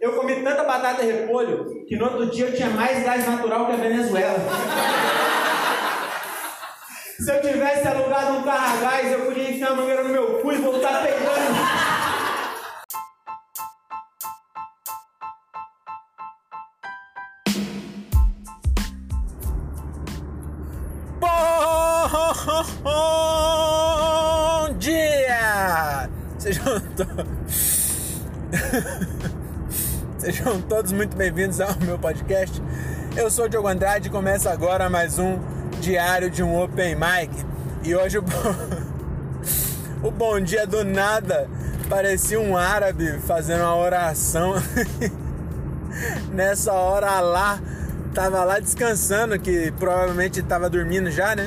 Eu comi tanta batata e repolho que no outro dia eu tinha mais gás natural que a Venezuela. Se eu tivesse alugado um carro a gás, eu podia enfiar a mangueira no meu cu e voltar pegando. Bom dia! Sejam, to... Sejam todos muito bem-vindos ao meu podcast. Eu sou o Diogo Andrade e começa agora mais um diário de um Open Mic. E hoje o bom, o bom dia do nada parecia um árabe fazendo uma oração. Nessa hora lá, tava lá descansando, que provavelmente tava dormindo já, né?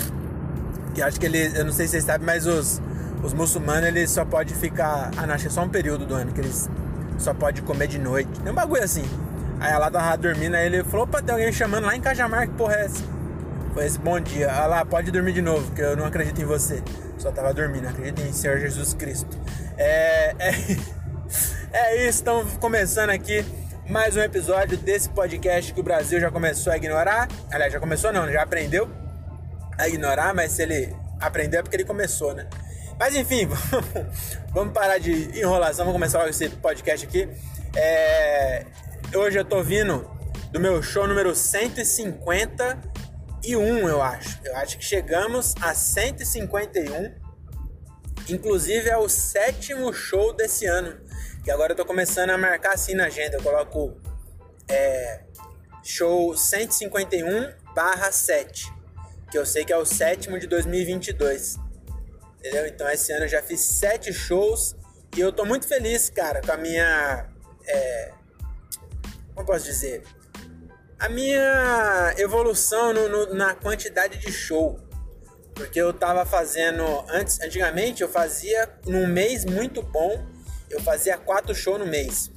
Que acho que ele, eu não sei se vocês sabem, mas os, os muçulmanos eles só pode ficar, ah não, acho que é só um período do ano que eles só pode comer de noite. Tem um bagulho assim. Aí ela tava dormindo, aí ele falou, opa, tem alguém chamando lá em Cajamar, que porra é essa? Foi esse bom dia. Ah lá, pode dormir de novo, que eu não acredito em você. Só tava dormindo, acredito em Senhor Jesus Cristo. É, é, é isso, estamos começando aqui mais um episódio desse podcast que o Brasil já começou a ignorar. Aliás, já começou não, já aprendeu a ignorar, mas se ele aprendeu é porque ele começou, né? Mas enfim, vamos parar de enrolação, vamos começar logo esse podcast aqui. É, hoje eu tô vindo do meu show número 151, eu acho. Eu acho que chegamos a 151. Inclusive é o sétimo show desse ano. Que agora eu tô começando a marcar assim na agenda. Eu coloco é, show 151 barra 7 que eu sei que é o sétimo de 2022. Entendeu? Então esse ano eu já fiz sete shows e eu tô muito feliz, cara, com a minha. É, como posso dizer? A minha evolução no, no, na quantidade de show. Porque eu tava fazendo. Antes, antigamente eu fazia num mês muito bom, eu fazia quatro shows no mês.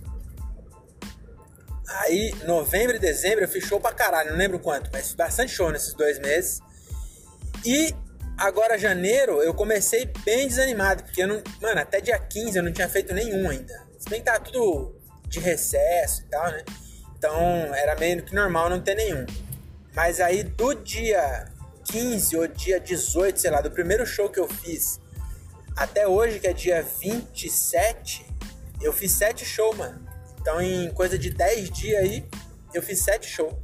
Aí, novembro e dezembro eu fiz show pra caralho, não lembro quanto, mas bastante show nesses dois meses. E agora, janeiro, eu comecei bem desanimado, porque eu não. Mano, até dia 15 eu não tinha feito nenhum ainda. Se bem que tava tudo de recesso e tal, né? Então era meio que normal não ter nenhum. Mas aí do dia 15 ou dia 18, sei lá, do primeiro show que eu fiz até hoje, que é dia 27, eu fiz 7 shows, mano. Então em coisa de 10 dias aí, eu fiz 7 shows.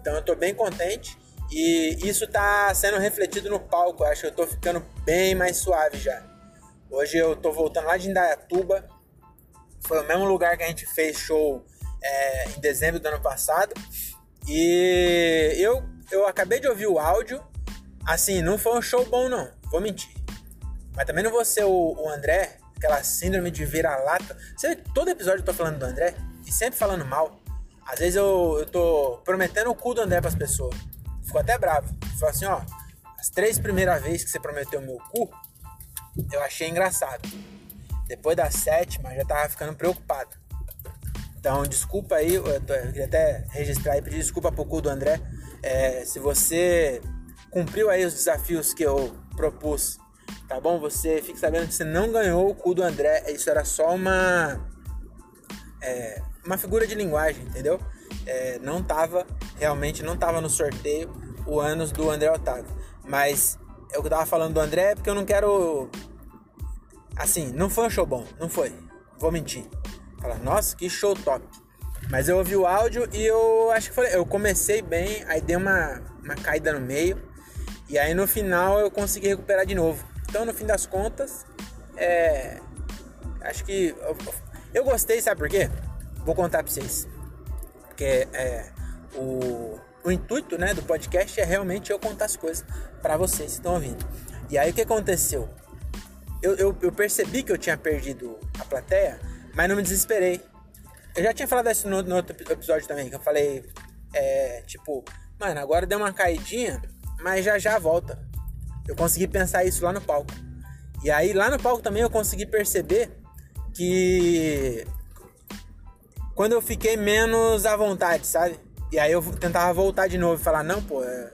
Então eu tô bem contente. E isso tá sendo refletido no palco. Acho que eu tô ficando bem mais suave já. Hoje eu tô voltando lá de Indaiatuba. Foi o mesmo lugar que a gente fez show é, em dezembro do ano passado. E eu, eu acabei de ouvir o áudio. Assim, não foi um show bom, não. Vou mentir. Mas também não vou ser o, o André, aquela síndrome de vira-lata. Todo episódio eu tô falando do André e sempre falando mal. Às vezes eu, eu tô prometendo o cu do André pras pessoas ficou até bravo. Falou assim, ó, as três primeiras vezes que você prometeu meu cu, eu achei engraçado. Depois da sétima, já tava ficando preocupado. Então, desculpa aí, eu, tô, eu queria até registrar e pedir desculpa pro cu do André. É, se você cumpriu aí os desafios que eu propus, tá bom? Você fique sabendo que você não ganhou o cu do André. Isso era só uma. É, uma figura de linguagem, entendeu? É, não tava, realmente não tava no sorteio o anos do André Otávio. Mas eu tava falando do André porque eu não quero. Assim, não foi um show bom, não foi. Vou mentir. Falar, nossa, que show top. Mas eu ouvi o áudio e eu acho que foi, eu comecei bem, aí dei uma, uma caída no meio. E aí no final eu consegui recuperar de novo. Então no fim das contas, é. Acho que. Eu, eu gostei, sabe por quê? Vou contar pra vocês. Porque é, o, o intuito né, do podcast é realmente eu contar as coisas para vocês que estão ouvindo. E aí o que aconteceu? Eu, eu, eu, percebi que eu tinha perdido a plateia, mas não me desesperei. Eu já tinha falado isso no, no outro episódio também, que eu falei, é, tipo, mano, agora deu uma caidinha, mas já já volta. Eu consegui pensar isso lá no palco. E aí lá no palco também eu consegui perceber que quando eu fiquei menos à vontade, sabe? E aí eu tentava voltar de novo e falar, não, pô, é,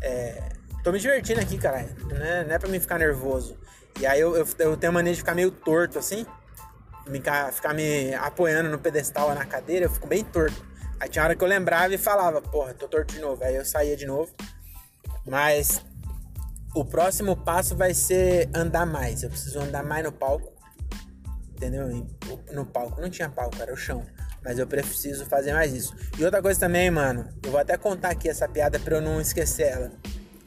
é, tô me divertindo aqui, cara. Não é, não é pra mim ficar nervoso. E aí eu, eu, eu tenho mania de ficar meio torto assim. me, ficar me apoiando no pedestal na cadeira, eu fico bem torto. Aí tinha hora que eu lembrava e falava, porra, tô torto de novo. Aí eu saía de novo. Mas o próximo passo vai ser andar mais. Eu preciso andar mais no palco. Entendeu? No palco. Não tinha palco, era o chão. Mas eu preciso fazer mais isso. E outra coisa também, mano. Eu vou até contar aqui essa piada pra eu não esquecer ela.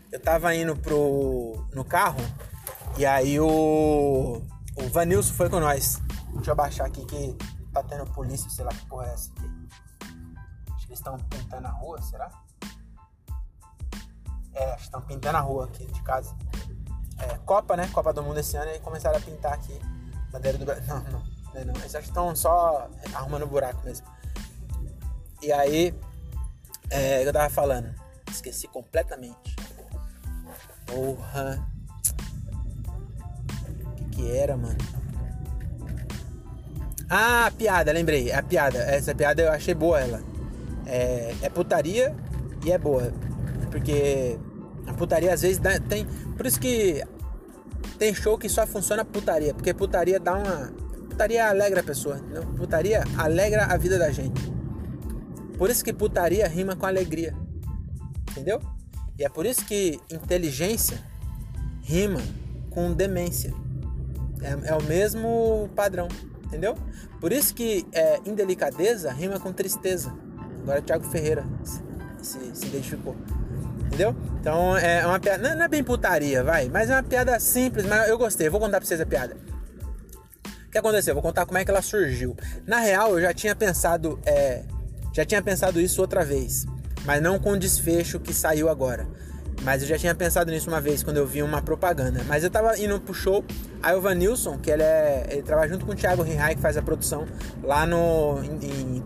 Eu tava indo pro. no carro. E aí o. O Vanilson foi com nós. Deixa eu baixar aqui que tá tendo polícia, sei lá que porra é essa aqui. Acho que eles estão pintando a rua, será? É, estão pintando a rua aqui de casa. É, Copa, né? Copa do Mundo esse ano e começaram a pintar aqui. Bandeira do Brasil. Não, não, não, não. Eles estão só arrumando buraco mesmo. E aí, é, eu tava falando. Esqueci completamente. Porra. O que, que era, mano? Ah, a piada, lembrei. A piada. Essa piada eu achei boa ela. É, é putaria e é boa. Porque a putaria às vezes dá, tem. Por isso que tem show que só funciona putaria. Porque putaria dá uma. Putaria alegra a pessoa. Não? Putaria alegra a vida da gente. Por isso que putaria rima com alegria. Entendeu? E é por isso que inteligência rima com demência. É, é o mesmo padrão. Entendeu? Por isso que é, indelicadeza rima com tristeza. Agora Thiago Ferreira se, se identificou. Entendeu? Então é uma piada. Não é bem putaria, vai. Mas é uma piada simples, mas eu gostei. vou contar pra vocês a piada. O que aconteceu? vou contar como é que ela surgiu. Na real, eu já tinha pensado. É, já tinha pensado isso outra vez. Mas não com o desfecho que saiu agora. Mas eu já tinha pensado nisso uma vez quando eu vi uma propaganda. Mas eu tava indo pro show, aí o Vanilson, que ele é. Ele trabalha junto com o Thiago Rihai, que faz a produção lá no. em, em.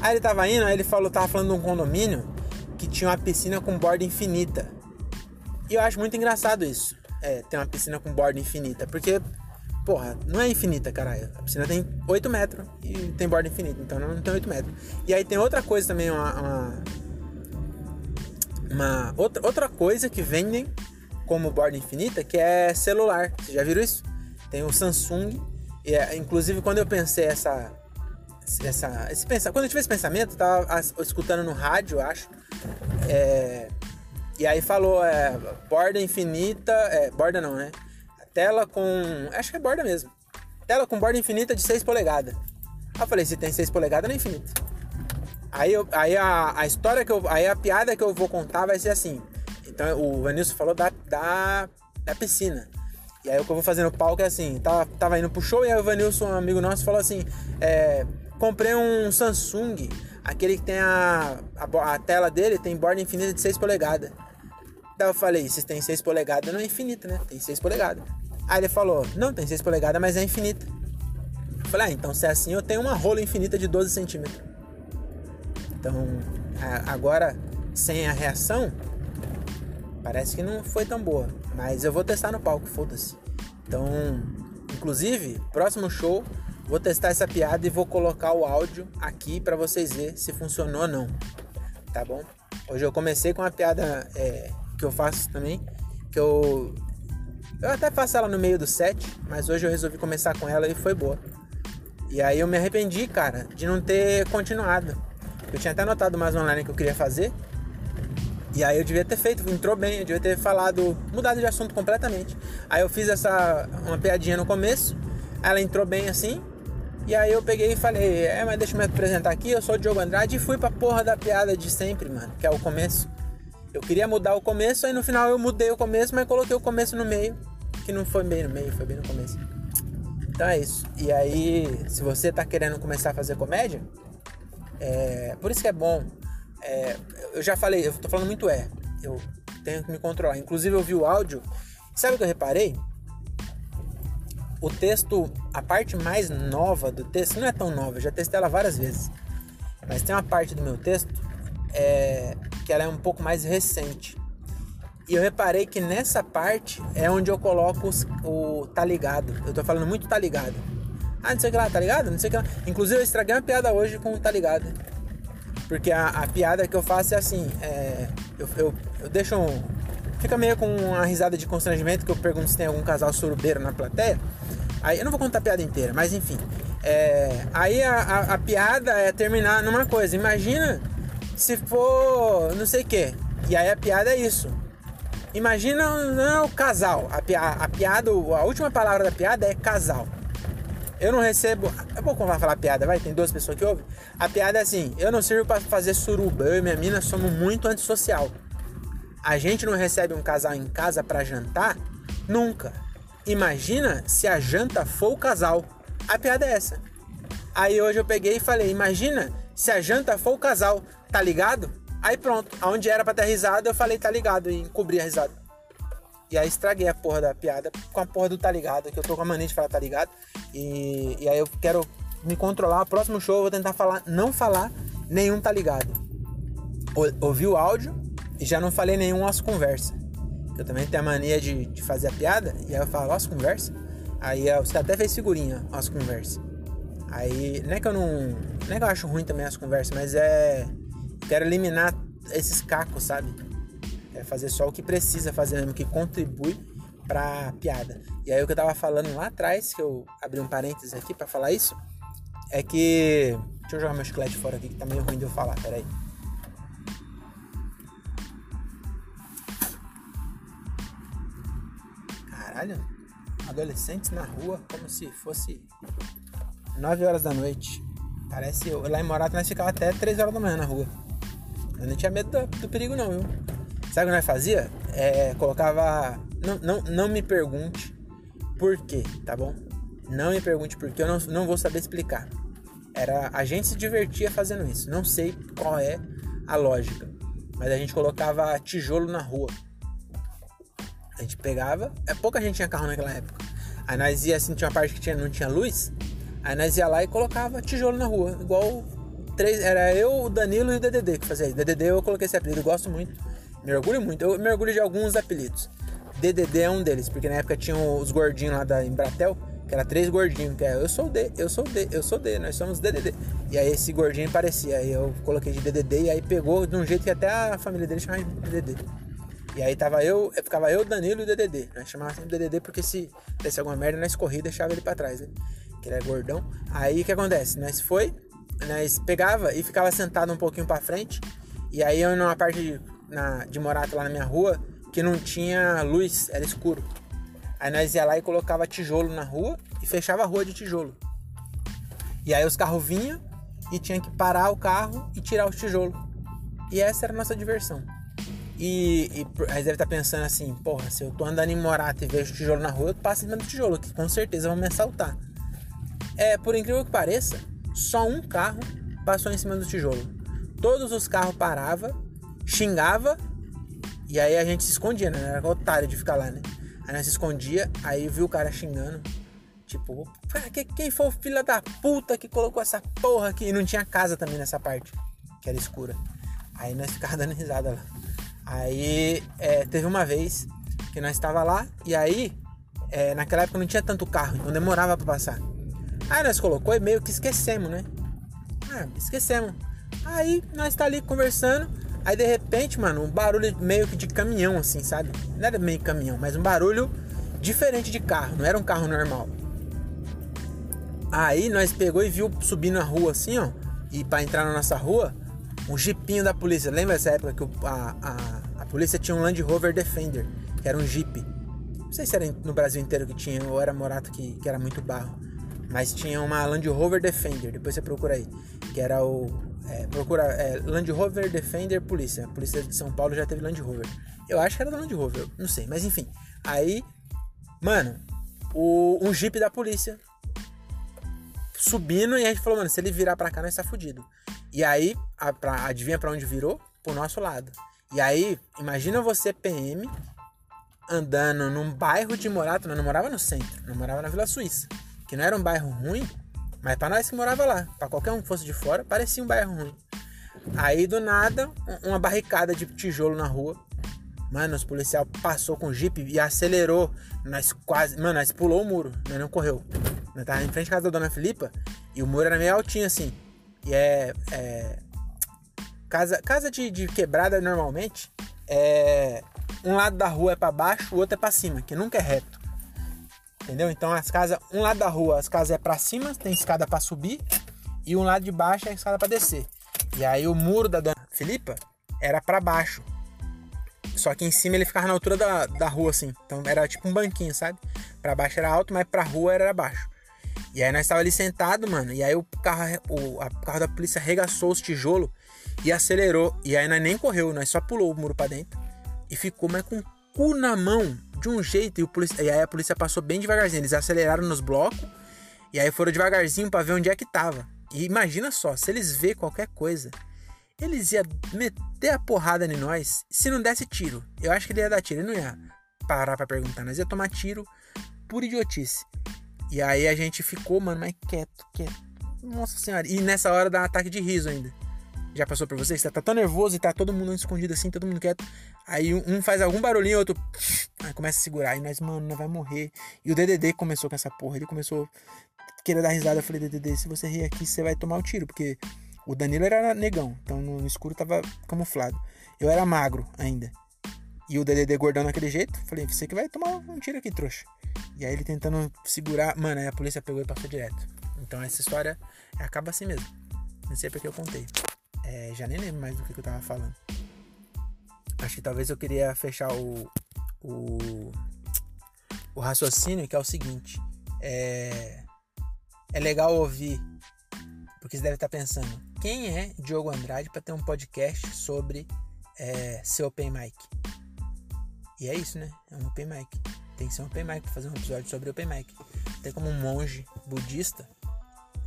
Aí ele tava indo, aí ele falou, tava falando de um condomínio que tinha uma piscina com borda infinita. E eu acho muito engraçado isso. É, ter uma piscina com borda infinita. Porque, porra, não é infinita, caralho. A piscina tem 8 metros e tem borda infinita, então não tem 8 metros. E aí tem outra coisa também, uma. uma, uma outra, outra coisa que vendem como borda infinita, que é celular. Vocês já viram isso? Tem o Samsung. E é, inclusive quando eu pensei essa. essa esse pensa, quando eu tive esse pensamento, eu tava escutando no rádio, acho é, e aí falou, é, borda infinita, é, borda não, né? Tela com, acho que é borda mesmo. Tela com borda infinita de 6 polegadas. Aí eu falei, se tem 6 polegadas, não é infinito. Aí, eu, aí a, a história que eu, aí a piada que eu vou contar vai ser assim. Então o Vanilson falou da, da, da piscina. E aí o que eu vou fazer no palco é assim, tava, tava indo pro show e aí o Vanilson, um amigo nosso, falou assim, é, comprei um Samsung Aquele que tem a, a, a, tela dele tem borda infinita de 6 polegadas. Daí eu falei, se tem 6 polegadas não é infinita, né? Tem 6 polegadas. Aí ele falou, não, tem 6 polegadas, mas é infinita. Eu falei, ah, então se é assim eu tenho uma rola infinita de 12 centímetros. Então, agora, sem a reação, parece que não foi tão boa. Mas eu vou testar no palco, foda-se. Então, inclusive, próximo show Vou testar essa piada e vou colocar o áudio aqui para vocês verem se funcionou ou não. Tá bom? Hoje eu comecei com uma piada é, que eu faço também, que eu eu até faço ela no meio do set, mas hoje eu resolvi começar com ela e foi boa. E aí eu me arrependi, cara, de não ter continuado. Eu tinha até anotado mais online que eu queria fazer. E aí eu devia ter feito, entrou bem, eu devia ter falado, mudado de assunto completamente. Aí eu fiz essa uma piadinha no começo, ela entrou bem assim, e aí eu peguei e falei, é, mas deixa eu me apresentar aqui, eu sou o Diogo Andrade e fui pra porra da piada de sempre, mano, que é o começo. Eu queria mudar o começo, aí no final eu mudei o começo, mas coloquei o começo no meio, que não foi bem no meio, foi bem no começo. Então é isso. E aí, se você tá querendo começar a fazer comédia, é, por isso que é bom. É, eu já falei, eu tô falando muito é. Eu tenho que me controlar. Inclusive eu vi o áudio. Sabe o que eu reparei? o texto, a parte mais nova do texto, não é tão nova, eu já testei ela várias vezes, mas tem uma parte do meu texto é, que ela é um pouco mais recente. E eu reparei que nessa parte é onde eu coloco os, o tá ligado. Eu tô falando muito tá ligado. Ah, não sei o que lá, tá ligado? Não sei o que lá. Inclusive eu estraguei uma piada hoje com o tá ligado. Porque a, a piada que eu faço é assim, é, eu, eu, eu deixo um, Fica meio com uma risada de constrangimento que eu pergunto se tem algum casal surubeiro na plateia. Aí eu não vou contar a piada inteira, mas enfim. É, aí a, a, a, piada é terminar numa coisa. Imagina se for não sei o que. E aí a piada é isso. Imagina não, o casal. A, a piada, a última palavra da piada é casal. Eu não recebo. É como vai falar piada, vai? Tem duas pessoas que ouvem. A piada é assim: eu não sirvo para fazer suruba. Eu e minha mina somos muito antissocial. A gente não recebe um casal em casa para jantar? Nunca. Imagina se a janta for o casal. A piada é essa. Aí hoje eu peguei e falei: imagina se a janta for o casal, tá ligado? Aí pronto, aonde era pra ter risada, eu falei tá ligado e encobri a risada. E aí estraguei a porra da piada com a porra do tá ligado, que eu tô com a mania de falar tá ligado. E, e aí eu quero me controlar. O próximo show eu vou tentar falar, não falar nenhum tá ligado. ouvi o áudio e já não falei nenhum as conversa. Eu também tenho a mania de, de fazer a piada e aí eu falo as conversa. Aí você até fez figurinha as conversa. Aí não é que eu não. Não é que eu acho ruim também as conversas, mas é. Quero eliminar esses cacos, sabe? É fazer só o que precisa fazer mesmo, que contribui pra piada. E aí o que eu tava falando lá atrás, que eu abri um parênteses aqui para falar isso, é que. Deixa eu jogar meu chiclete fora aqui que tá meio ruim de eu falar, peraí. Caralho, adolescentes na rua como se fosse 9 horas da noite. Parece. Lá em Morato nós ficava até 3 horas da manhã na rua. Eu não tinha medo do, do perigo não, viu? Sabe o que nós fazia? É, colocava. Não, não, não me pergunte por quê, tá bom? Não me pergunte por quê, eu não, não vou saber explicar. Era, a gente se divertia fazendo isso. Não sei qual é a lógica. Mas a gente colocava tijolo na rua. A gente pegava. É pouca gente tinha carro naquela época. Aí nós ia assim, tinha uma parte que tinha, não tinha luz. Aí nós ia lá e colocava tijolo na rua. Igual três. Era eu, o Danilo e o DDD que fazia isso. DDD eu coloquei esse apelido, eu gosto muito. Me orgulho muito. Eu me orgulho de alguns apelidos. DDD é um deles, porque na época tinham os gordinhos lá da Embratel, que era três gordinhos, que é eu sou D, eu sou D, eu sou D, nós somos DDD. E aí esse gordinho parecia, aí eu coloquei de DDD e aí pegou de um jeito que até a família dele chamava de DDD. E aí tava eu, ficava eu, Danilo e o DDD. Nós chamava sempre DDD porque se desse alguma merda nós corria deixava ele para trás, né? Que ele é gordão. Aí o que acontece? Nós foi, nós pegava e ficava sentado um pouquinho para frente. E aí eu numa parte na, de Morato lá na minha rua que não tinha luz, era escuro. Aí nós ia lá e colocava tijolo na rua e fechava a rua de tijolo. E aí os carros vinham e tinha que parar o carro e tirar os tijolos. E essa era a nossa diversão. E, e aí deve estar tá pensando assim, porra, se eu tô andando em Morato e vejo tijolo na rua, eu passo em cima do tijolo, que com certeza vão me assaltar. É, por incrível que pareça, só um carro passou em cima do tijolo. Todos os carros paravam, xingava e aí a gente se escondia, né? Era otário de ficar lá, né? Aí nós se escondia, aí viu o cara xingando. Tipo, quem foi o filho da puta que colocou essa porra aqui? E não tinha casa também nessa parte, que era escura. Aí nós ficávamos dando risada lá. Aí é, teve uma vez que nós estava lá e aí é, naquela época não tinha tanto carro, então demorava para passar. Aí nós colocou e meio que esquecemos, né? Ah, esquecemos. Aí nós tá ali conversando, aí de repente, mano, um barulho meio que de caminhão assim, sabe? Não era meio caminhão, mas um barulho diferente de carro, não era um carro normal. Aí nós pegou e viu subindo a rua assim, ó, e para entrar na nossa rua, um jipinho da polícia. Lembra essa época que a, a, a polícia tinha um Land Rover Defender, que era um jeep. Não sei se era no Brasil inteiro que tinha, ou era Morato que, que era muito barro. Mas tinha uma Land Rover Defender, depois você procura aí. Que era o. É, procura é, Land Rover Defender Polícia. A polícia de São Paulo já teve Land Rover. Eu acho que era da Land Rover, não sei, mas enfim. Aí, mano, o, um Jeep da polícia subindo e a gente falou, mano, se ele virar pra cá, nós tá fudido. E aí, a, pra, adivinha pra onde virou? Pro nosso lado. E aí, imagina você, PM, andando num bairro de Morato, não morava no centro, não morava na Vila Suíça, que não era um bairro ruim, mas para nós que morava lá, para qualquer um que fosse de fora, parecia um bairro ruim. Aí do nada, uma barricada de tijolo na rua. Mano, os policial passou com o jeep e acelerou. Nós quase. Mano, nós pulou o muro, nós não correu. Nós tava em frente à casa da dona Filipa e o muro era meio altinho assim. E é. é casa casa de, de, quebrada normalmente é. Um lado da rua é para baixo, o outro é para cima, que nunca é reto. Entendeu? Então as casas, um lado da rua, as casas é para cima, tem escada para subir, e um lado de baixo é escada para descer. E aí o muro da dona Filipa era para baixo. Só que em cima ele ficava na altura da, da rua, assim. Então era tipo um banquinho, sabe? Pra baixo era alto, mas pra rua era baixo. E aí nós estávamos ali sentado, mano. E aí o carro, o a carro da polícia arregaçou os tijolos e acelerou. E aí nós nem correu, nós só pulou o muro pra dentro. E ficou, mas com o cu na mão, de um jeito. E, o e aí a polícia passou bem devagarzinho. Eles aceleraram nos blocos. E aí foram devagarzinho para ver onde é que tava. E imagina só, se eles vê qualquer coisa, eles iam meter a porrada em nós. Se não desse tiro, eu acho que ele ia dar tiro. Ele não ia parar pra perguntar. Nós ia tomar tiro por idiotice. E aí a gente ficou, mano, mais quieto, quieto. Nossa senhora. E nessa hora dá um ataque de riso ainda. Já passou pra vocês? Você tá tão nervoso e tá todo mundo escondido assim, todo mundo quieto. Aí um faz algum barulhinho, outro aí começa a segurar. E nós, mano, nós vai morrer. E o DDD começou com essa porra. Ele começou querer dar risada. Eu falei, DDD, se você rir aqui, você vai tomar o um tiro. Porque o Danilo era negão. Então no escuro tava camuflado. Eu era magro ainda. E o DDD gordão daquele jeito. Falei, você que vai tomar um tiro aqui, trouxa. E aí ele tentando segurar. Mano, aí a polícia pegou e passou direto. Então essa história acaba assim mesmo. Não sei porque eu contei. É, já nem lembro mais do que, eu tava falando. Acho que talvez eu queria fechar o, o, o raciocínio, que é o seguinte. É, é legal ouvir, porque você deve estar pensando, quem é Diogo Andrade para ter um podcast sobre é, seu open mic? E é isso, né? É um open mic. Tem que ser um open mic pra fazer um episódio sobre open mic. Tem como um monge budista.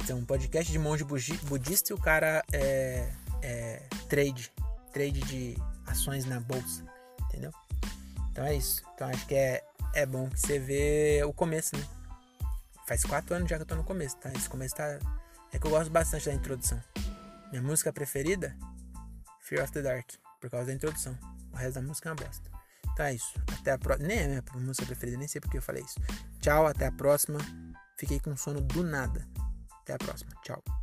Tem um podcast de monge budista e o cara é, é trade. Trade de ações na bolsa. Entendeu? Então é isso. Então acho que é, é bom que você vê o começo, né? Faz quatro anos já que eu tô no começo, tá? Esse começo tá. É que eu gosto bastante da introdução. Minha música preferida? Fear of the Dark. Por causa da introdução. O resto da música é uma bosta. Então é isso. Até a próxima. Nem é minha música preferida, nem sei porque eu falei isso. Tchau, até a próxima. Fiquei com sono do nada. Até a próxima. Tchau.